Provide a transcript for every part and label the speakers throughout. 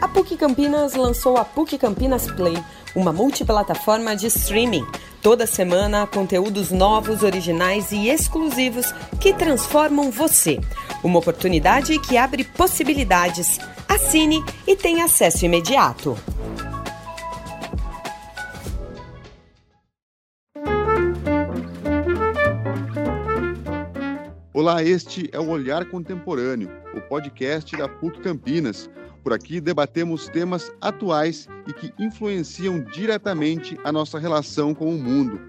Speaker 1: A PUC Campinas lançou a PUC Campinas Play, uma multiplataforma de streaming. Toda semana, conteúdos novos, originais e exclusivos que transformam você. Uma oportunidade que abre possibilidades. Assine e tenha acesso imediato.
Speaker 2: Olá, este é o Olhar Contemporâneo, o podcast da PUC Campinas. Por aqui debatemos temas atuais e que influenciam diretamente a nossa relação com o mundo.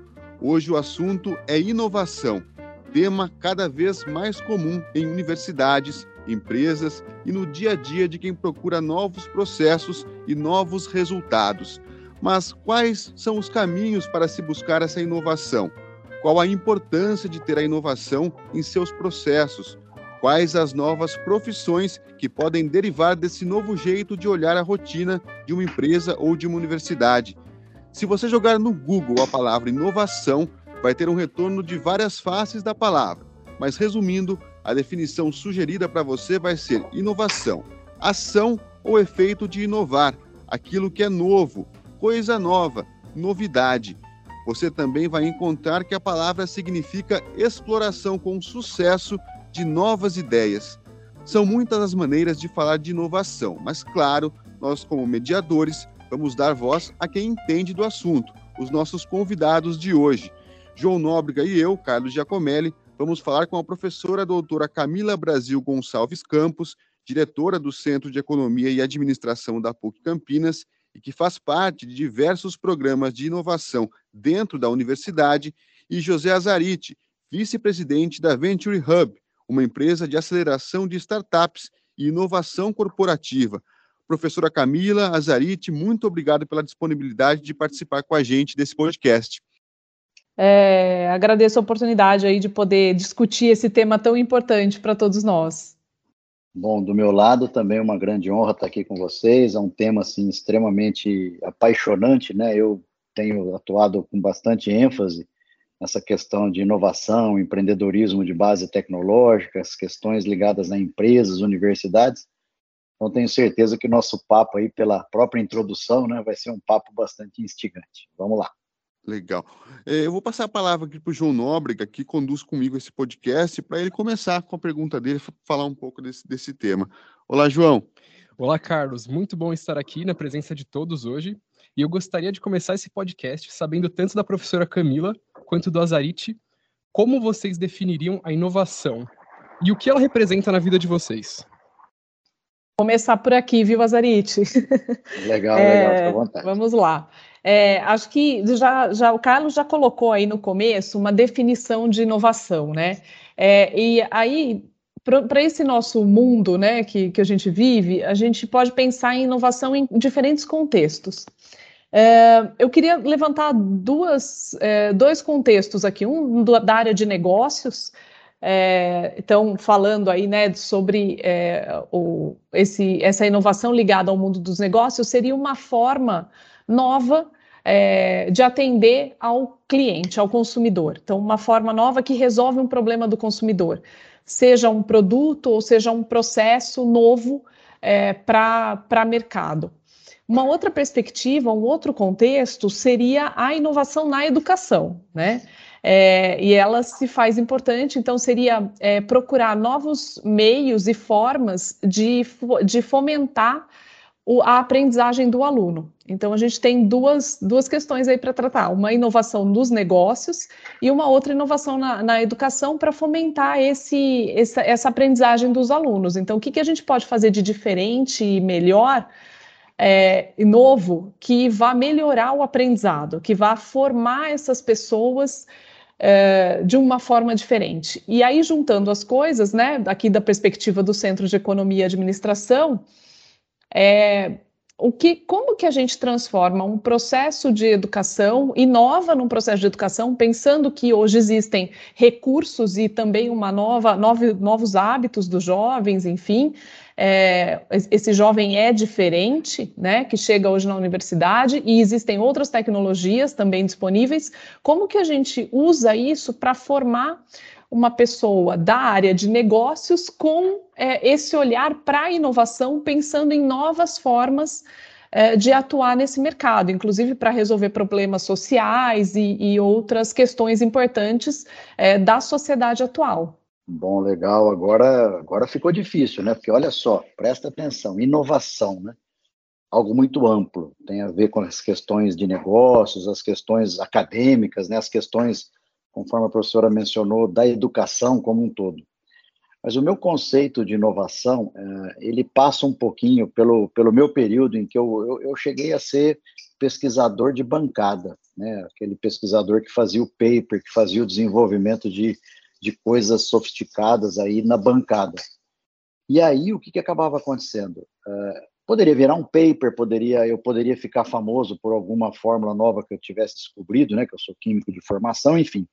Speaker 2: Hoje o assunto é inovação, tema cada vez mais comum em universidades, empresas e no dia a dia de quem procura novos processos e novos resultados. Mas quais são os caminhos para se buscar essa inovação? Qual a importância de ter a inovação em seus processos? Quais as novas profissões que podem derivar desse novo jeito de olhar a rotina de uma empresa ou de uma universidade? Se você jogar no Google a palavra inovação, vai ter um retorno de várias faces da palavra. Mas resumindo, a definição sugerida para você vai ser inovação, ação ou efeito de inovar, aquilo que é novo, coisa nova, novidade você também vai encontrar que a palavra significa exploração com sucesso de novas ideias. São muitas as maneiras de falar de inovação, mas claro, nós como mediadores vamos dar voz a quem entende do assunto, os nossos convidados de hoje. João Nóbrega e eu, Carlos Giacomelli, vamos falar com a professora doutora Camila Brasil Gonçalves Campos, diretora do Centro de Economia e Administração da PUC Campinas, e que faz parte de diversos programas de inovação dentro da universidade, e José Azariti, vice-presidente da Venture Hub, uma empresa de aceleração de startups e inovação corporativa. Professora Camila Azariti, muito obrigado pela disponibilidade de participar com a gente desse podcast.
Speaker 3: É, agradeço a oportunidade aí de poder discutir esse tema tão importante para todos nós.
Speaker 4: Bom, do meu lado também é uma grande honra estar aqui com vocês. É um tema assim extremamente apaixonante, né? Eu tenho atuado com bastante ênfase nessa questão de inovação, empreendedorismo de base tecnológica, as questões ligadas a empresas, universidades. Então tenho certeza que nosso papo aí pela própria introdução, né, vai ser um papo bastante instigante. Vamos lá.
Speaker 2: Legal. É, eu vou passar a palavra aqui para o João Nóbrega, que conduz comigo esse podcast, para ele começar com a pergunta dele, falar um pouco desse, desse tema. Olá, João.
Speaker 5: Olá, Carlos. Muito bom estar aqui na presença de todos hoje. E eu gostaria de começar esse podcast sabendo tanto da professora Camila quanto do Azarite como vocês definiriam a inovação e o que ela representa na vida de vocês.
Speaker 3: Começar por aqui, viu, Azarite?
Speaker 4: Legal, é, legal, fica à vontade.
Speaker 3: Vamos lá. É, acho que já, já o Carlos já colocou aí no começo uma definição de inovação, né? É, e aí, para esse nosso mundo né, que, que a gente vive, a gente pode pensar em inovação em diferentes contextos. É, eu queria levantar duas, é, dois contextos aqui, um da área de negócios, é, então, falando aí né, sobre o, esse, essa inovação ligada ao mundo dos negócios, seria uma forma nova é, de atender ao cliente, ao consumidor. Então, uma forma nova que resolve um problema do consumidor, seja um produto ou seja um processo novo é, para mercado. Uma outra perspectiva, um outro contexto seria a inovação na educação, né? É, e ela se faz importante, então seria é, procurar novos meios e formas de, de fomentar a aprendizagem do aluno. Então, a gente tem duas, duas questões aí para tratar: uma inovação nos negócios e uma outra inovação na, na educação para fomentar esse, essa, essa, aprendizagem dos alunos. Então, o que, que a gente pode fazer de diferente e melhor é, novo que vá melhorar o aprendizado, que vá formar essas pessoas é, de uma forma diferente. E aí, juntando as coisas, né, aqui da perspectiva do Centro de Economia e Administração, é, o que, como que a gente transforma um processo de educação, inova num processo de educação, pensando que hoje existem recursos e também uma nova, nove, novos hábitos dos jovens, enfim, é, esse jovem é diferente, né, que chega hoje na universidade e existem outras tecnologias também disponíveis. Como que a gente usa isso para formar uma pessoa da área de negócios com é, esse olhar para a inovação, pensando em novas formas é, de atuar nesse mercado, inclusive para resolver problemas sociais e, e, outras questões importantes é, da sociedade atual.
Speaker 4: Bom, legal. Agora, agora ficou difícil, né? Porque olha só, presta atenção, inovação, né? Algo muito amplo, tem a ver com as questões de negócios, as questões acadêmicas, né? As questões, conforme a professora mencionou, da educação como um todo. Mas o meu conceito de inovação, é, ele passa um pouquinho pelo, pelo meu período em que eu, eu, eu cheguei a ser pesquisador de bancada, né? Aquele pesquisador que fazia o paper, que fazia o desenvolvimento de de coisas sofisticadas aí na bancada. E aí o que, que acabava acontecendo? Uh, poderia virar um paper, poderia eu poderia ficar famoso por alguma fórmula nova que eu tivesse descobrido, né? Que eu sou químico de formação, enfim.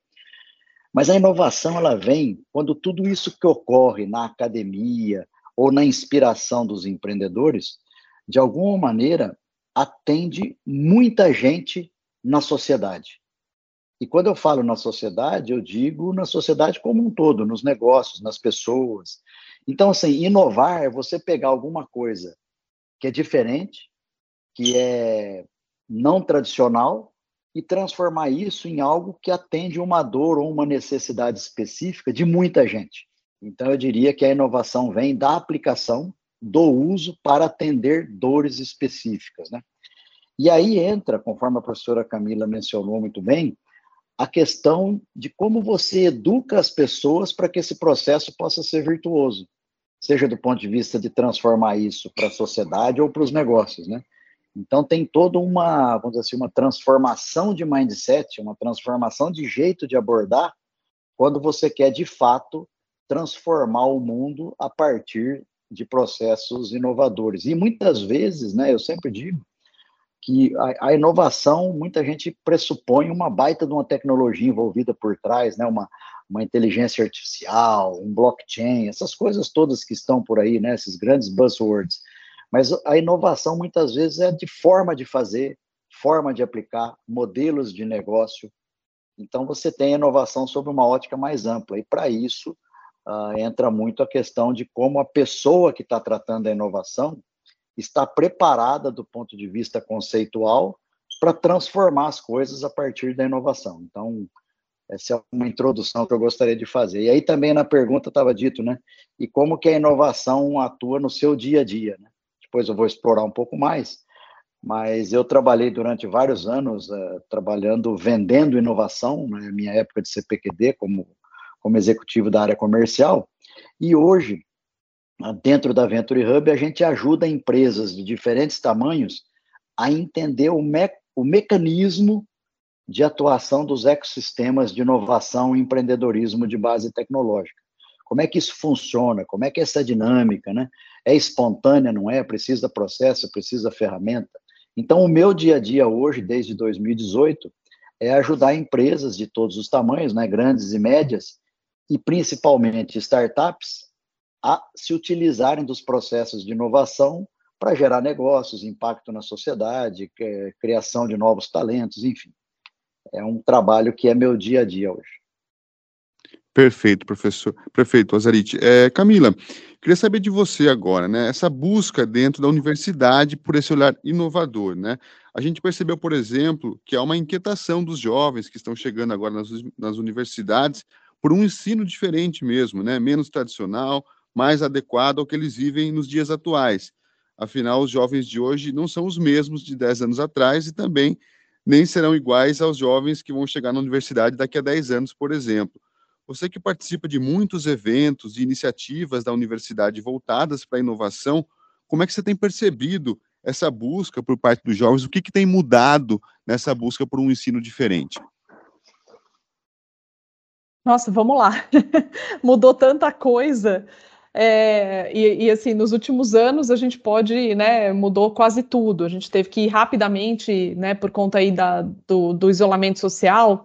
Speaker 4: Mas a inovação ela vem quando tudo isso que ocorre na academia ou na inspiração dos empreendedores, de alguma maneira atende muita gente na sociedade. E quando eu falo na sociedade, eu digo na sociedade como um todo, nos negócios, nas pessoas. Então, assim, inovar é você pegar alguma coisa que é diferente, que é não tradicional, e transformar isso em algo que atende uma dor ou uma necessidade específica de muita gente. Então, eu diria que a inovação vem da aplicação, do uso para atender dores específicas, né? E aí entra, conforme a professora Camila mencionou muito bem, a questão de como você educa as pessoas para que esse processo possa ser virtuoso, seja do ponto de vista de transformar isso para a sociedade ou para os negócios, né? Então tem toda uma, vamos dizer assim, uma transformação de mindset, uma transformação de jeito de abordar quando você quer de fato transformar o mundo a partir de processos inovadores. E muitas vezes, né, eu sempre digo, que a, a, inovação, muita gente pressupõe uma baita de uma tecnologia envolvida por trás, né? uma, uma inteligência artificial, um blockchain, essas coisas todas que estão por aí, né? esses grandes buzzwords. Mas a inovação, muitas vezes, é de forma de fazer, forma de aplicar, modelos de negócio. Então, você tem a inovação sob uma ótica mais ampla. E, para isso, uh, entra muito a questão de como a pessoa que está tratando a inovação está preparada do ponto de vista conceitual para transformar as coisas a partir da inovação. Então, essa é uma introdução que eu gostaria de fazer. E aí também na pergunta estava dito, né? E como que a inovação atua no seu dia a dia, né? Depois eu vou explorar um pouco mais, mas eu trabalhei durante vários anos uh, trabalhando, vendendo inovação, na né? minha época de CPQD, como, como executivo da área comercial, e hoje dentro da Venture Hub, a gente ajuda empresas de diferentes tamanhos a entender o, me o mecanismo de atuação dos ecossistemas de inovação e empreendedorismo de base tecnológica. Como é que isso funciona? Como é que essa dinâmica, né? É espontânea, não é? Precisa processo, precisa ferramenta. Então, o meu dia a dia hoje, desde 2018, é ajudar empresas de todos os tamanhos, né, grandes e médias, e principalmente startups, a se utilizarem dos processos de inovação para gerar negócios, impacto na sociedade, criação de novos talentos, enfim. É um trabalho que é meu dia a dia hoje.
Speaker 2: Perfeito, professor. Prefeito Azarite. É, Camila, queria saber de você agora, né? Essa busca dentro da universidade por esse olhar inovador, né? A gente percebeu, por exemplo, que há uma inquietação dos jovens que estão chegando agora nas, nas universidades por um ensino diferente mesmo, né? Menos tradicional, mais adequado ao que eles vivem nos dias atuais. Afinal, os jovens de hoje não são os mesmos de 10 anos atrás e também nem serão iguais aos jovens que vão chegar na universidade daqui a 10 anos, por exemplo. Você que participa de muitos eventos e iniciativas da universidade voltadas para a inovação, como é que você tem percebido essa busca por parte dos jovens? O que, que tem mudado nessa busca por um ensino diferente?
Speaker 3: Nossa, vamos lá. Mudou tanta coisa. É, e, e, assim, nos últimos anos a gente pode, né, mudou quase tudo. A gente teve que ir rapidamente, né, por conta aí da, do, do isolamento social,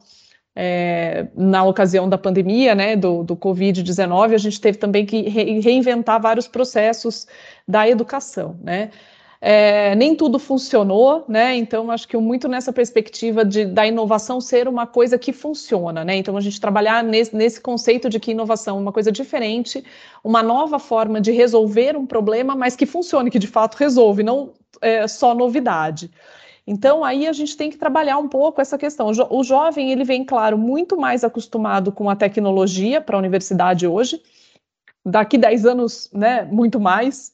Speaker 3: é, na ocasião da pandemia, né, do, do Covid-19, a gente teve também que re, reinventar vários processos da educação, né. É, nem tudo funcionou, né? Então, acho que muito nessa perspectiva de, da inovação ser uma coisa que funciona, né? Então, a gente trabalhar nesse, nesse conceito de que inovação é uma coisa diferente, uma nova forma de resolver um problema, mas que funcione, que de fato resolve, não é, só novidade. Então, aí a gente tem que trabalhar um pouco essa questão. O, jo o jovem, ele vem, claro, muito mais acostumado com a tecnologia para a universidade hoje, daqui 10 anos, né, muito mais,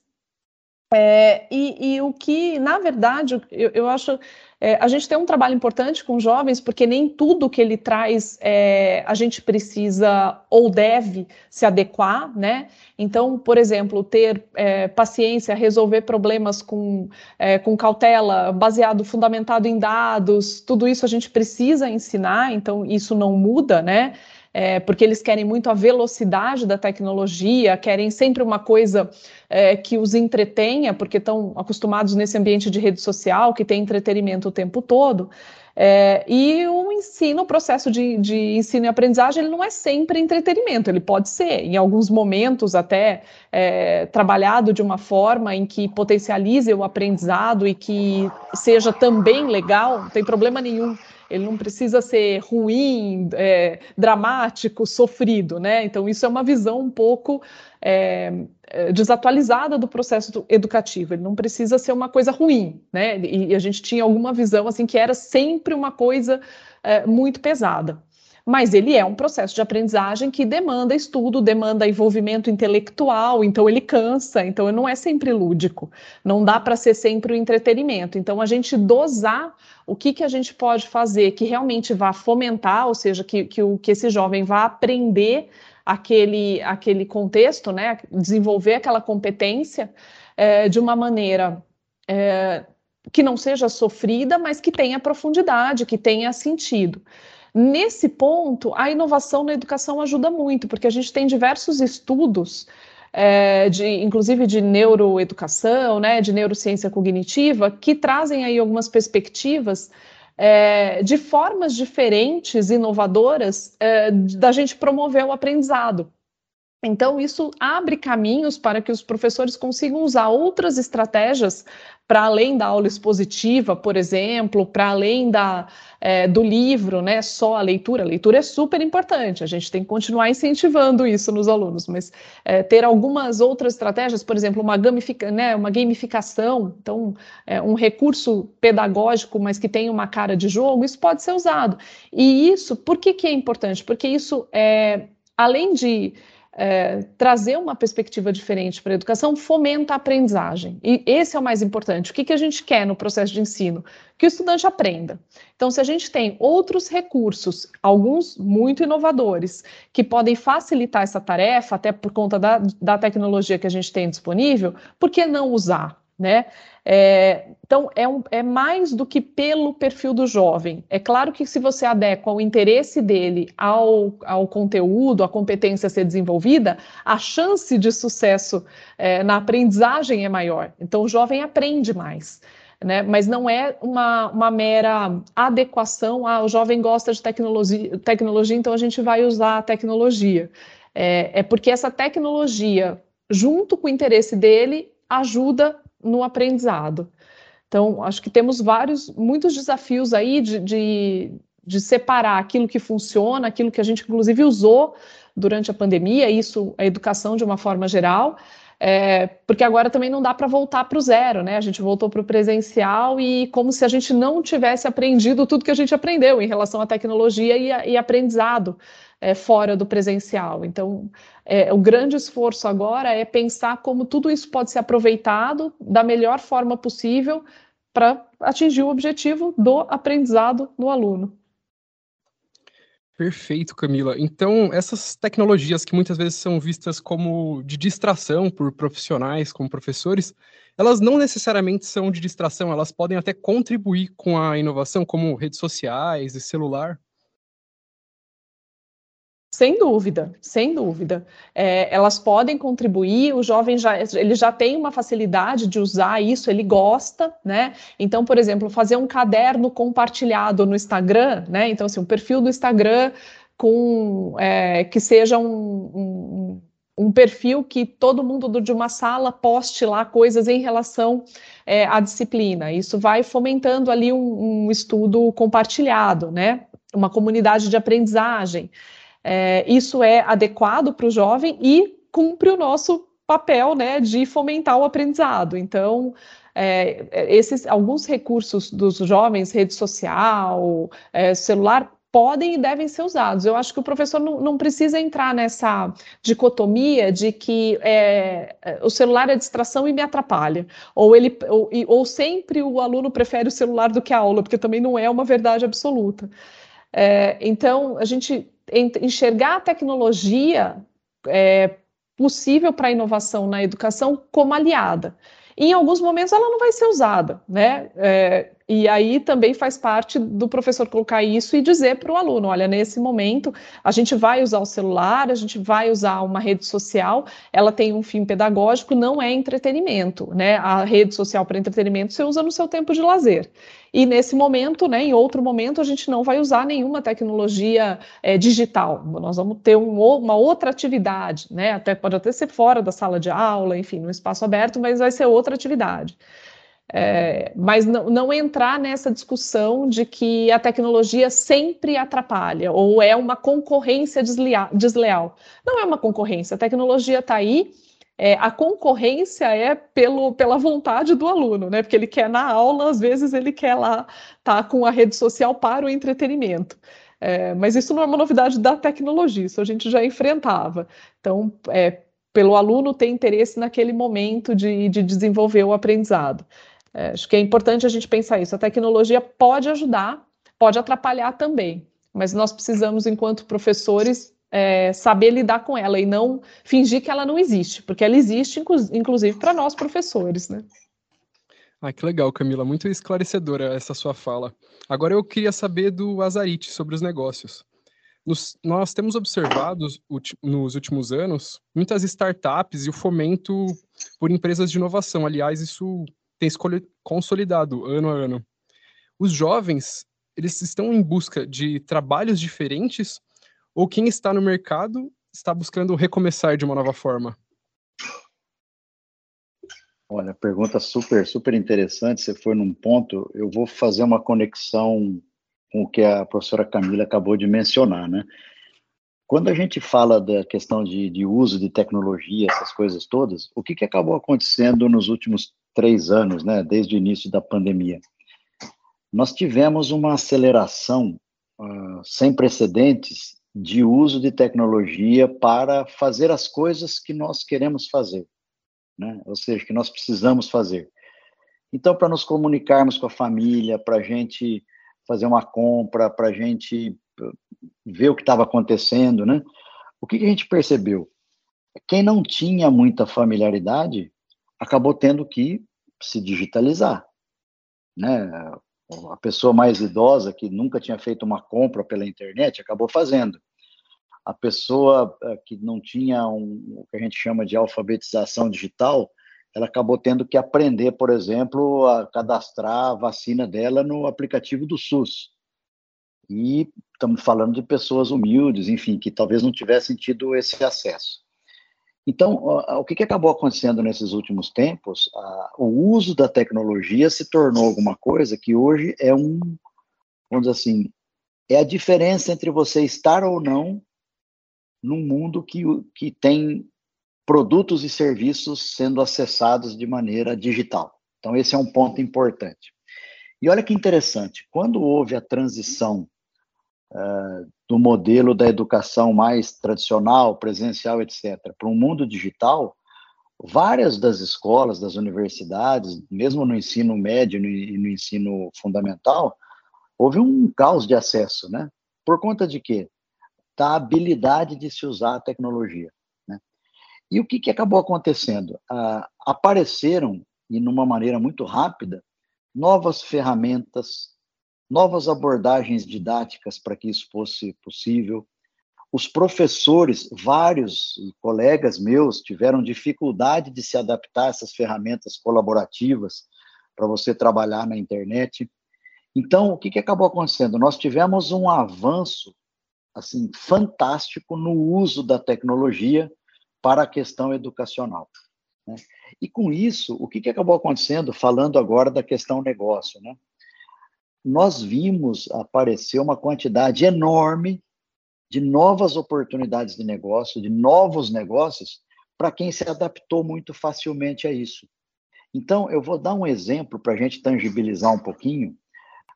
Speaker 3: é, e, e, o que, na verdade, eu, eu acho. É, a gente tem um trabalho importante com jovens, porque nem tudo que ele traz é, a gente precisa ou deve se adequar, né? Então, por exemplo, ter é, paciência, resolver problemas com, é, com cautela, baseado, fundamentado em dados, tudo isso a gente precisa ensinar, então isso não muda, né? É, porque eles querem muito a velocidade da tecnologia, querem sempre uma coisa é, que os entretenha, porque estão acostumados nesse ambiente de rede social, que tem entretenimento o tempo todo. É, e o ensino, o processo de, de, ensino e aprendizagem, ele não é sempre entretenimento, ele pode ser, em alguns momentos, até é, trabalhado de uma forma em que potencialize o aprendizado e que seja também legal, não tem problema nenhum ele não precisa ser ruim, é, dramático, sofrido, né? Então, isso é uma visão um pouco é, é, desatualizada do processo educativo. Ele não precisa ser uma coisa ruim, né? E, a gente tinha alguma visão assim que era sempre uma coisa é, muito pesada mas ele é um processo de aprendizagem que demanda estudo, demanda envolvimento intelectual, então ele cansa, então não é sempre lúdico, não dá para ser sempre o entretenimento. Então a gente dosar o que, que a gente pode fazer que realmente vá fomentar, ou seja, que, que, o, que esse jovem vá aprender aquele, aquele contexto, né, desenvolver aquela competência é, de uma maneira é, que não seja sofrida, mas que tenha profundidade, que tenha sentido. Nesse ponto, a inovação na educação ajuda muito, porque a gente tem diversos estudos, é, de, inclusive de neuroeducação, né, de neurociência cognitiva, que trazem aí algumas perspectivas é, de formas diferentes, inovadoras, é, da gente promover o aprendizado. Então, isso abre caminhos para que os professores consigam usar outras estratégias para além da aula expositiva, por exemplo, para além da, é, do livro, né, só a leitura. A leitura é super importante, a gente tem que continuar incentivando isso nos alunos, mas é, ter algumas outras estratégias, por exemplo, uma, né, uma gamificação, então, é, um recurso pedagógico, mas que tem uma cara de jogo, isso pode ser usado. E isso, por que, que é importante? Porque isso, é, além de é, trazer uma perspectiva diferente para a educação fomenta a aprendizagem. E esse é o mais importante. O que, que a gente quer no processo de ensino? Que o estudante aprenda. Então, se a gente tem outros recursos, alguns muito inovadores, que podem facilitar essa tarefa, até por conta da, da tecnologia que a gente tem disponível, por que não usar? Né? É, então, é, um, é, mais do que pelo perfil do jovem. É claro que se você adequa o interesse dele ao, ao conteúdo, à competência a ser desenvolvida, a chance de sucesso é, na aprendizagem é maior. Então, o jovem aprende mais. Né? Mas não é uma, uma mera adequação. Ah, o jovem gosta de tecnologia, tecnologia, então a gente vai usar a tecnologia. É, é porque essa tecnologia, junto com o interesse dele, ajuda no aprendizado. Então, acho que temos vários, muitos desafios aí de, de, de, separar aquilo que funciona, aquilo que a gente, inclusive, usou durante a pandemia, isso, a educação de uma forma geral, é, porque agora também não dá para voltar para o zero, né? A gente voltou para o presencial e como se a gente não tivesse aprendido tudo que a gente aprendeu em relação à tecnologia e, e aprendizado é, fora do presencial. Então, é, o grande esforço agora é pensar como tudo isso pode ser aproveitado da melhor forma possível para atingir o objetivo do aprendizado no aluno.
Speaker 5: Perfeito, Camila. Então, essas tecnologias que muitas vezes são vistas como de distração por profissionais, como professores, elas não necessariamente são de distração, elas podem até contribuir com a inovação, como redes sociais e celular.
Speaker 3: Sem dúvida, sem dúvida. É, elas podem contribuir, o jovem já, ele já tem uma facilidade de usar isso, ele gosta, né? Então, por exemplo, fazer um caderno compartilhado no Instagram, né? Então, assim, um perfil do Instagram com é, que seja um, um um perfil que todo mundo de uma sala poste lá coisas em relação é, à disciplina. Isso vai fomentando ali um, um, estudo compartilhado, né? Uma comunidade de aprendizagem. É, isso é adequado para o jovem e cumpre o nosso papel, né, de fomentar o aprendizado. Então, é, esses alguns recursos dos jovens, rede social, é, celular, podem e devem ser usados. Eu acho que o professor não, não precisa entrar nessa dicotomia de que é, é, o celular é distração e me atrapalha, ou ele ou, ou, sempre o aluno prefere o celular do que a aula, porque também não é uma verdade absoluta. É, então, a gente enxergar a tecnologia é, possível para a inovação na educação como aliada. Em alguns momentos ela não vai ser usada, né? É, e aí também faz parte do professor colocar isso e dizer para o aluno: olha, nesse momento a gente vai usar o celular, a gente vai usar uma rede social, ela tem um fim pedagógico, não é entretenimento, né? A rede social para entretenimento você usa no seu tempo de lazer. E nesse momento, né, em outro momento, a gente não vai usar nenhuma tecnologia é, digital. Nós vamos ter um, uma outra atividade, né? Até pode até ser fora da sala de aula, enfim, no espaço aberto, mas vai ser outra atividade. É, mas não, não, entrar nessa discussão de que a tecnologia sempre atrapalha ou é uma concorrência desleal. desleal. Não é uma concorrência, a tecnologia está aí é, a concorrência é pelo, pela vontade do aluno, né? Porque ele quer na aula, às vezes ele quer lá estar tá com a rede social para o entretenimento. É, mas isso não é uma novidade da tecnologia, isso a gente já enfrentava. Então, é, pelo aluno ter interesse naquele momento de, de desenvolver o aprendizado. É, acho que é importante a gente pensar isso. A tecnologia pode ajudar, pode atrapalhar também, mas nós precisamos, enquanto professores, é, saber lidar com ela e não fingir que ela não existe, porque ela existe, inclusive, para nós professores, né?
Speaker 5: Ah, que legal, Camila, muito esclarecedora essa sua fala. Agora eu queria saber do Azarite sobre os negócios. Nos, nós temos observado nos últimos anos muitas startups e o fomento por empresas de inovação. Aliás, isso tem se consolidado ano a ano. Os jovens, eles estão em busca de trabalhos diferentes ou quem está no mercado está buscando recomeçar de uma nova forma?
Speaker 4: Olha, pergunta super, super interessante. Você foi num ponto, eu vou fazer uma conexão com o que a professora Camila acabou de mencionar, né? Quando a gente fala da questão de, de uso de tecnologia, essas coisas todas, o que, que acabou acontecendo nos últimos três anos, né, desde o início da pandemia? Nós tivemos uma aceleração uh, sem precedentes de uso de tecnologia para fazer as coisas que nós queremos fazer, né? ou seja, que nós precisamos fazer. Então, para nos comunicarmos com a família, para a gente fazer uma compra, para a gente ver o que estava acontecendo, né? O que, que a gente percebeu? Quem não tinha muita familiaridade acabou tendo que se digitalizar, né? A pessoa mais idosa que nunca tinha feito uma compra pela internet acabou fazendo a pessoa eh, que não tinha um, o que a gente chama de alfabetização digital, ela acabou tendo que aprender, por exemplo, a cadastrar a vacina dela no aplicativo do SUS. E estamos falando de pessoas humildes, enfim, que talvez não tivessem tido esse acesso. Então, o que, acabou acontecendo nesses últimos tempos? O uso da tecnologia se tornou alguma coisa que hoje é um, vamos dizer assim, é a diferença entre você estar ou não num mundo que, que tem produtos e serviços sendo acessados de maneira digital. Então, esse é um ponto importante. E olha que interessante, quando houve a transição uh, do modelo da educação mais tradicional, presencial, etc., para um mundo digital, várias das escolas, das universidades, mesmo no ensino médio e no ensino fundamental, houve um caos de acesso, né? Por conta de quê? da habilidade de se usar a tecnologia. E o que, que acabou acontecendo? Ah, apareceram, e numa maneira muito rápida, novas ferramentas, novas abordagens didáticas para que isso fosse possível. Os professores, vários colegas meus, tiveram dificuldade de se adaptar a essas ferramentas colaborativas para você trabalhar na internet. Então, o que, que acabou acontecendo? Nós tivemos um avanço assim fantástico no uso da tecnologia para a questão educacional. Né? E com isso, o que, que acabou acontecendo, falando agora da questão negócio, né? nós vimos aparecer uma quantidade enorme de novas oportunidades de negócio, de novos negócios, para quem se adaptou muito facilmente a isso. Então, eu vou dar um exemplo para a gente tangibilizar um pouquinho,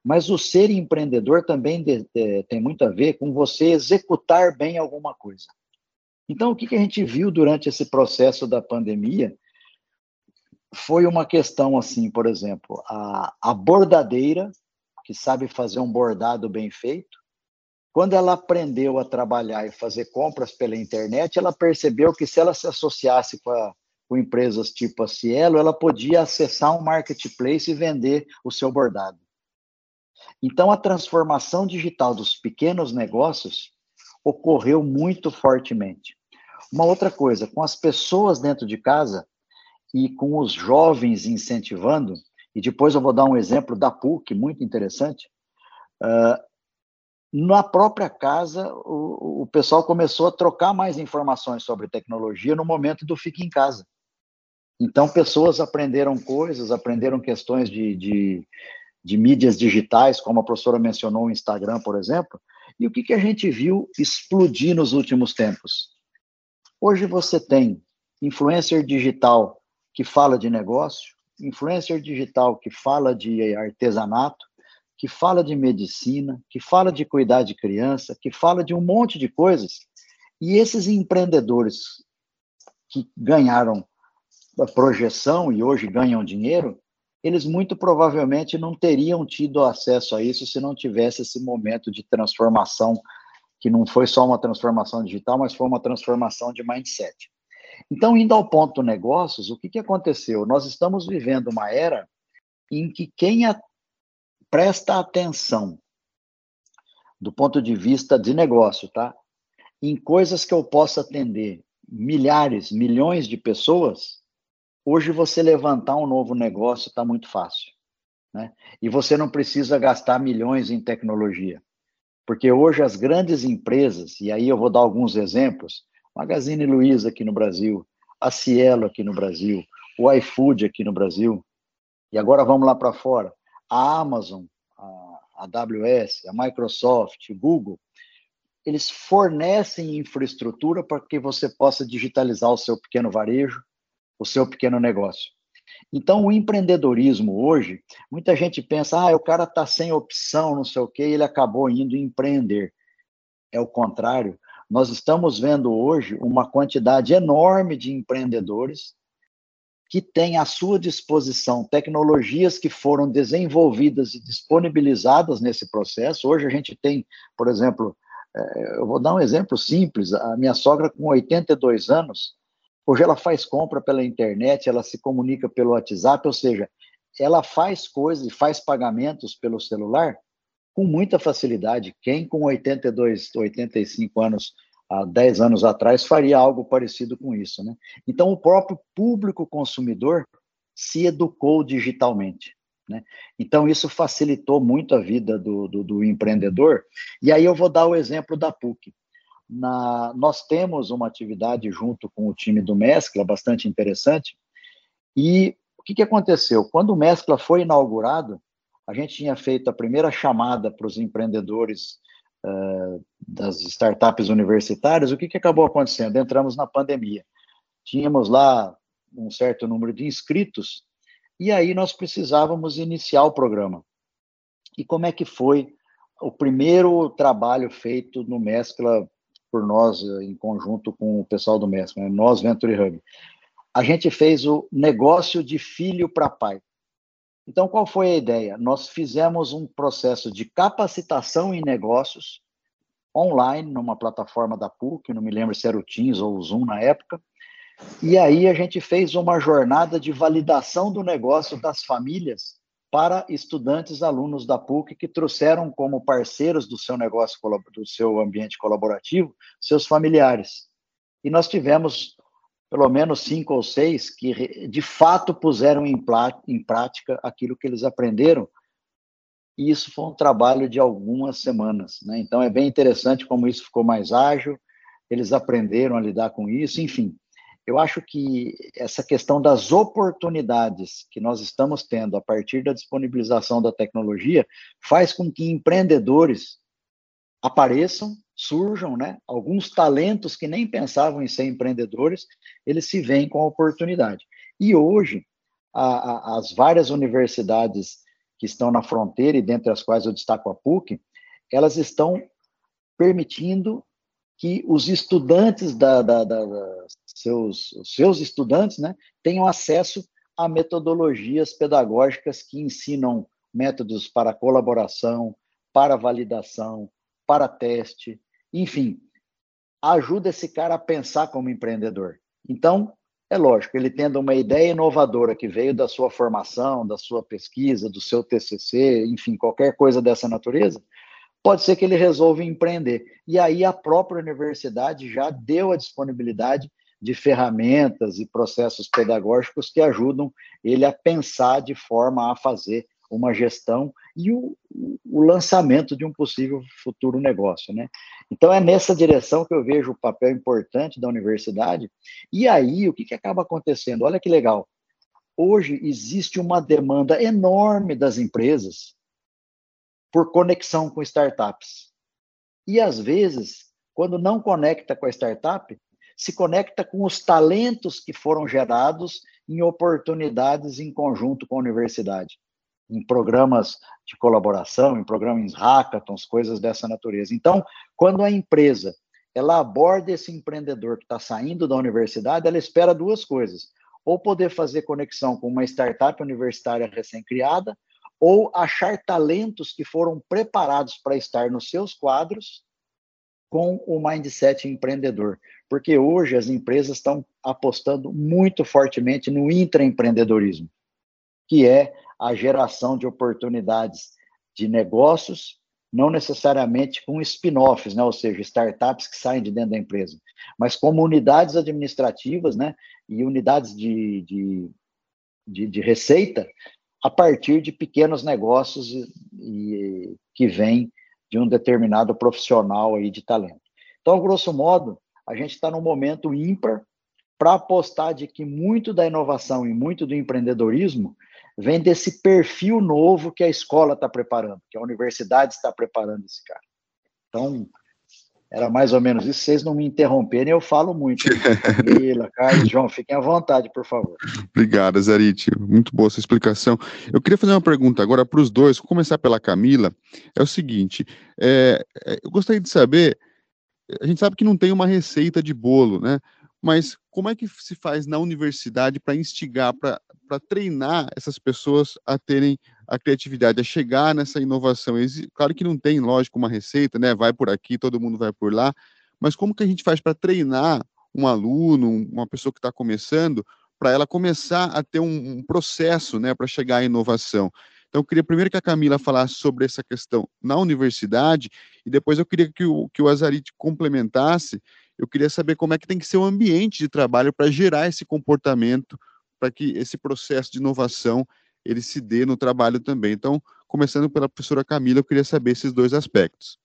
Speaker 4: mas o ser empreendedor também de, de, tem muito a ver com você executar bem alguma coisa. Então, o que, que a gente viu durante esse processo da pandemia foi uma questão assim, por exemplo, a, a bordadeira que sabe fazer um bordado bem feito. Quando ela aprendeu a trabalhar e fazer compras pela internet, ela percebeu que se ela se associasse com, a, com empresas tipo a Cielo, ela podia acessar um marketplace e vender o seu bordado. Então, a transformação digital dos pequenos negócios ocorreu muito fortemente. Uma outra coisa, com as pessoas dentro de casa e com os jovens incentivando, e depois eu vou dar um exemplo da PUC, muito interessante. Uh, na própria casa, o, o, pessoal começou a trocar mais informações sobre tecnologia no momento do Fique em Casa. Então, pessoas aprenderam coisas, aprenderam questões de, de, de mídias digitais, como a professora mencionou o Instagram, por exemplo. E o que, que a gente viu explodir nos últimos tempos? Hoje você tem influencer digital que fala de negócio, influencer digital que fala de artesanato, que fala de medicina, que fala de cuidar de criança, que fala de um monte de coisas. E esses empreendedores que ganharam a projeção e hoje ganham dinheiro, eles muito provavelmente não teriam tido acesso a isso se não tivesse esse momento de transformação, que não foi só uma transformação digital, mas foi uma transformação de mindset. Então, indo ao ponto negócios, o que, que aconteceu? Nós estamos vivendo uma era em que quem a, presta atenção do ponto de vista de negócio, tá? Em coisas que eu possa atender milhares, milhões de pessoas, hoje você levantar um novo negócio está muito fácil, né? E você não precisa gastar milhões em tecnologia. Porque hoje as grandes empresas, e aí eu vou dar alguns exemplos, Magazine Luiza aqui no Brasil, a Cielo aqui no Brasil, o iFood aqui no Brasil, e agora vamos lá para fora, a Amazon, a AWS, a Microsoft, Google, eles fornecem infraestrutura para que você possa digitalizar o seu pequeno varejo, o seu pequeno negócio. Então, o empreendedorismo hoje, muita gente pensa, ah, o cara está sem opção, não sei o quê, ele acabou indo empreender. É o contrário nós estamos vendo hoje uma quantidade enorme de empreendedores que têm à sua disposição tecnologias que foram desenvolvidas e disponibilizadas nesse processo. Hoje a gente tem, por exemplo, é, eu vou dar um exemplo simples: a minha sogra, com 82 anos, hoje ela faz compra pela internet, ela se comunica pelo WhatsApp, ou seja, ela faz coisas e faz pagamentos pelo celular com muita facilidade. Quem com 82, 85 anos, há 10 anos atrás, faria algo parecido com isso, né? Então, o próprio público consumidor se educou digitalmente. Né? Então, isso facilitou muito a vida do, do, do, empreendedor. E aí eu vou dar o exemplo da PUC. Na, nós temos uma atividade junto com o time do Mescla, bastante interessante. E o que, que aconteceu? Quando o Mescla foi inaugurado, a gente tinha feito a primeira chamada para os empreendedores uh, das startups universitárias. O que, que acabou acontecendo? Entramos na pandemia. Tínhamos lá um certo número de inscritos e aí nós precisávamos iniciar o programa. E como é que foi o primeiro trabalho feito no Mescla por nós, em conjunto com o pessoal do Mescla, né? nós, Venture Hub? A gente fez o negócio de filho para pai. Então, qual foi a ideia? Nós fizemos um processo de capacitação em negócios online, numa plataforma da PUC, não me lembro se era o Teams ou o Zoom na época, e aí a gente fez uma jornada de validação do negócio das famílias para estudantes alunos da PUC que trouxeram como parceiros do seu negócio, do seu ambiente colaborativo, seus familiares. E nós tivemos pelo menos cinco ou seis que de fato puseram em, em prática aquilo que eles aprenderam. E isso foi um trabalho de algumas semanas. Né? Então é bem interessante como isso ficou mais ágil, eles aprenderam a lidar com isso, enfim. Eu acho que essa questão das oportunidades que nós estamos tendo a partir da disponibilização da tecnologia faz com que empreendedores apareçam, surjam, né? Alguns talentos que nem pensavam em ser empreendedores, eles se veem com a oportunidade. E hoje, a, a, as várias universidades que estão na fronteira e dentre as quais eu destaco a PUC, elas estão permitindo que os estudantes da, da, da, da seus, seus estudantes, né, tenham acesso a metodologias pedagógicas que ensinam métodos para colaboração, para validação, para teste, enfim, ajuda esse cara a pensar como empreendedor. Então, é lógico, ele tendo uma ideia inovadora que veio da sua formação, da sua pesquisa, do seu TCC, enfim, qualquer coisa dessa natureza, pode ser que ele resolva empreender. E aí a própria universidade já deu a disponibilidade de ferramentas e processos pedagógicos que ajudam ele a pensar de forma a fazer uma gestão e o, o, lançamento de um possível futuro negócio, né? Então é nessa direção que eu vejo o papel importante da universidade. E aí o que, que acaba acontecendo? Olha que legal. Hoje existe uma demanda enorme das empresas por conexão com startups. E às vezes, quando não conecta com a startup, se conecta com os talentos que foram gerados em oportunidades em conjunto com a universidade, em programas de colaboração, em programas hackathons, coisas dessa natureza. Então, quando a empresa ela aborda esse empreendedor que está saindo da universidade, ela espera duas coisas: ou poder fazer conexão com uma startup universitária recém-criada, ou achar talentos que foram preparados para estar nos seus quadros com o mindset empreendedor. Porque hoje as empresas estão apostando muito fortemente no intraempreendedorismo, que é a geração de oportunidades de negócios, não necessariamente com spin-offs, né? ou seja, startups que saem de dentro da empresa, mas como unidades administrativas né? e unidades de, de, de, de receita a partir de pequenos negócios e, e, que vêm de um determinado profissional aí de talento. Então, grosso modo, a gente está num momento ímpar para apostar de que muito da inovação e muito do empreendedorismo vem desse perfil novo que a escola está preparando, que a universidade está preparando esse cara. Então, era mais ou menos isso. Vocês não me interromperem, eu falo muito. Camila, Carlos, João, fiquem à vontade, por favor.
Speaker 2: Obrigado, Zarite. Muito boa essa explicação. Eu queria fazer uma pergunta agora para os dois. Vou começar pela Camila. É o seguinte: é, é, eu gostaria de saber. A gente sabe que não tem uma receita de bolo, né? Mas como é que se faz na universidade para instigar, para treinar essas pessoas a terem a criatividade, a chegar nessa inovação? Claro que não tem, lógico, uma receita, né? Vai por aqui, todo mundo vai por lá, mas como que a gente faz para treinar um aluno, uma pessoa que está começando, para ela começar a ter um, um processo, né, para chegar à inovação? Então, eu queria primeiro que a Camila falasse sobre essa questão na universidade, e depois eu queria que o, que o Azarite complementasse eu queria saber como é que tem que ser o ambiente de trabalho para gerar esse comportamento, para que esse processo de inovação ele se dê no trabalho também. Então, começando pela professora Camila, eu queria saber esses dois aspectos.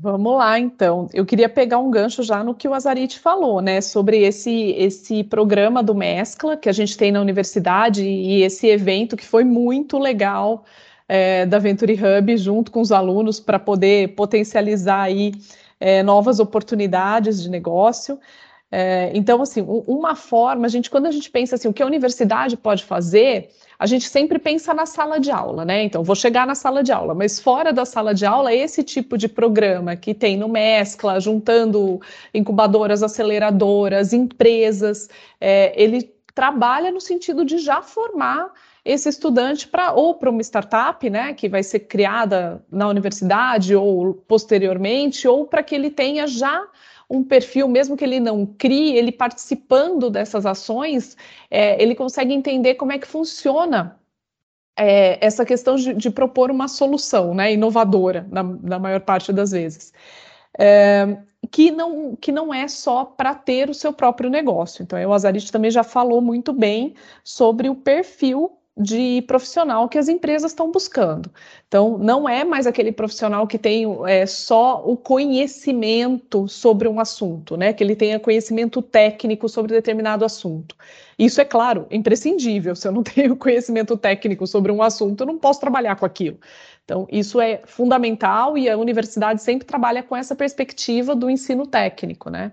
Speaker 3: Vamos lá, então. Eu queria pegar um gancho já no que o Azarite falou, né, sobre esse, esse programa do Mescla que a gente tem na universidade e esse evento que foi muito legal é, da Venture Hub junto com os alunos para poder potencializar aí é, novas oportunidades de negócio. É, então, assim, uma forma, a gente, quando a gente pensa assim, o que a universidade pode fazer, a gente sempre pensa na sala de aula, né? Então, vou chegar na sala de aula, mas fora da sala de aula, esse tipo de programa que tem no Mescla, juntando incubadoras, aceleradoras, empresas, é, ele trabalha no sentido de já formar esse estudante para ou para uma startup, né, que vai ser criada na universidade ou posteriormente, ou para que ele tenha já um perfil, mesmo que ele não crie, ele participando dessas ações, é, ele consegue entender como é que funciona é, essa questão de, de, propor uma solução né, inovadora, na, na maior parte das vezes. É, que não, que não é só para ter o seu próprio negócio. Então, o Azarite também já falou muito bem sobre o perfil de profissional que as empresas estão buscando. Então, não é mais aquele profissional que tem é, só o conhecimento sobre um assunto, né? Que ele tenha conhecimento técnico sobre determinado assunto. Isso é claro, imprescindível. Se eu não tenho conhecimento técnico sobre um assunto, eu não posso trabalhar com aquilo. Então, isso é fundamental e a universidade sempre trabalha com essa perspectiva do ensino técnico, né?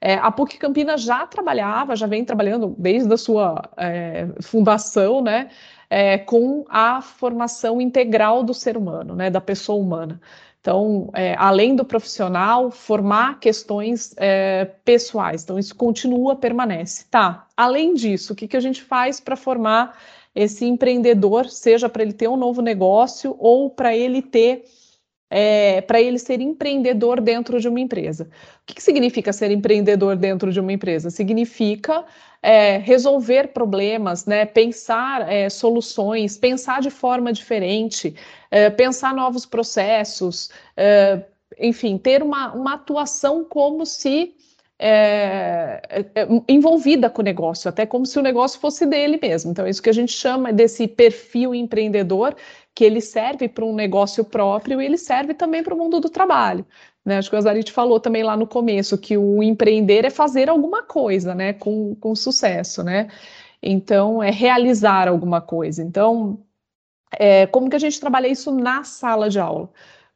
Speaker 3: É, a PUC Campinas já trabalhava, já vem trabalhando desde a sua é, fundação, né, é, com a formação integral do ser humano, né, da pessoa humana. Então, é, além do profissional, formar questões é, pessoais. Então, isso continua, permanece. Tá. Além disso, o que, que a gente faz para formar esse empreendedor, seja para ele ter um novo negócio ou para ele ter é, para ele ser empreendedor dentro de uma empresa. O que, que, significa ser empreendedor dentro de uma empresa? Significa é, resolver problemas, né, pensar é, soluções, pensar de forma diferente, é, pensar novos processos, é, enfim, ter uma, uma atuação como se é, é, é, envolvida com o negócio, até como se o negócio fosse dele mesmo. Então, é isso que a gente chama desse perfil empreendedor, que ele serve para um negócio próprio e ele serve também para o mundo do trabalho. Né? Acho que o Azarit falou também lá no começo que o empreender é fazer alguma coisa, né, com, com sucesso, né? Então, é realizar alguma coisa. Então, é, como que a gente trabalha isso na sala de aula?